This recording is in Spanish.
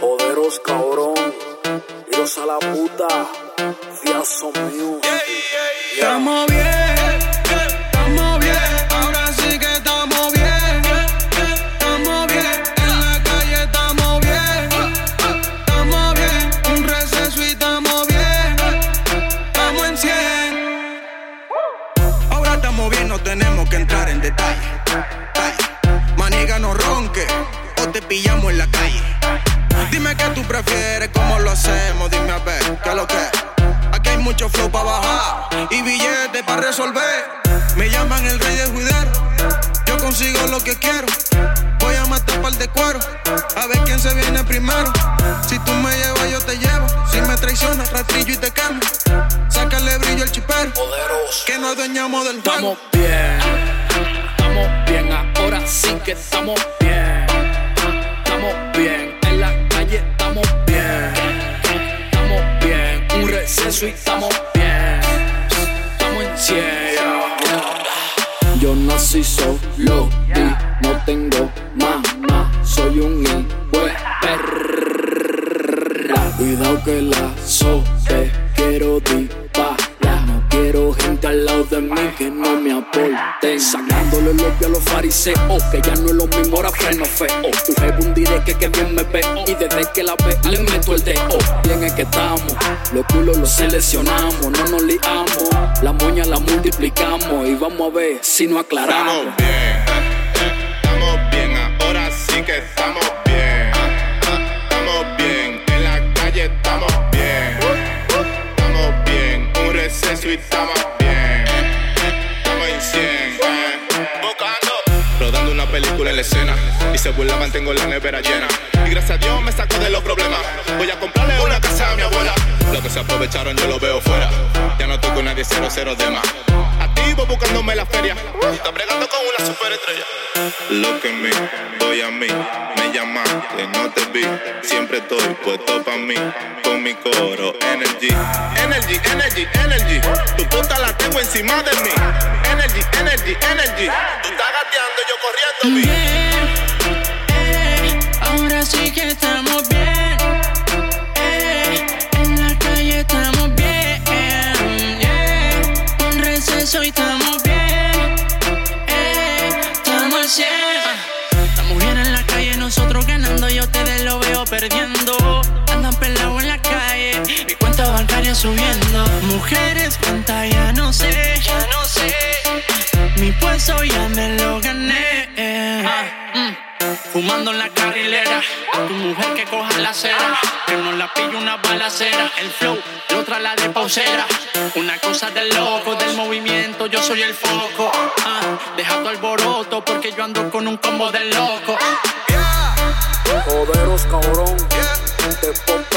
Joderos cabrón, iros a la puta, fiazo mío. Estamos bien, hacemos, dime a ver, qué es lo que es. Aquí hay mucho flow para bajar y billetes para resolver. Me llaman el rey de juidero, yo consigo lo que quiero. Voy a matar par de cuero, a ver quién se viene primero. Si tú me llevas, yo te llevo. Si me traicionas, rastrillo y te quemo. Sácale brillo al chipero, que nos adueñamos del juego. Estamos bien, estamos bien, ahora sí que estamos bien. Estamos bien. Estamos en cielo. Yo nací solo y no tengo mamá. Soy un hijo de perra. Cuidado que la sope, quiero disparar. No quiero gente al lado de mí que no me aporten. Sacándole los pies a los fariseos, que ya no es lo mismo, ahora freno feo. Tu jefe un directo que bien me veo. Y desde que la ve, le meto el dedo. Bien es que estamos, los culos los seleccionamos, no nos liamos. La moña la multiplicamos y vamos a ver si nos aclaramos. Estamos bien, estamos bien, ahora sí que estamos bien. Estamos bien, en la calle estamos bien. Estamos bien, un receso y estamos bien. Película en la escena. Y se burlaban, tengo la nevera llena. Y gracias a Dios me saco de los problemas. Voy a comprarle una casa a mi abuela. Lo que se aprovecharon yo lo veo fuera. Ya no toco nadie cero, cero de más. Activo buscándome la feria. Está bregando con una superestrella. Lo que me voy a mí. Me llamaste, no te vi. Siempre estoy puesto pa' mí. Con mi coro, energy. Energy, energy, energy. Tu puta la tengo encima de mí. Energy, energy, energy. Bien, eh, ahora sí que estamos bien. eh, en la calle estamos bien. yeah, un receso y estamos bien. eh, estamos al 100. Estamos bien en la calle, nosotros ganando y a ustedes lo veo perdiendo. Andan pelados en la calle, mi cuenta bancaria subiendo. Mujeres, cuenta Fumando en la carrilera, tu mujer que coja la acera, que no la pille una balacera. El flow, la otra la de pausera. Una cosa del loco, del movimiento, yo soy el foco. Ah, deja tu alboroto porque yo ando con un combo del loco. joderos cabrón, de pop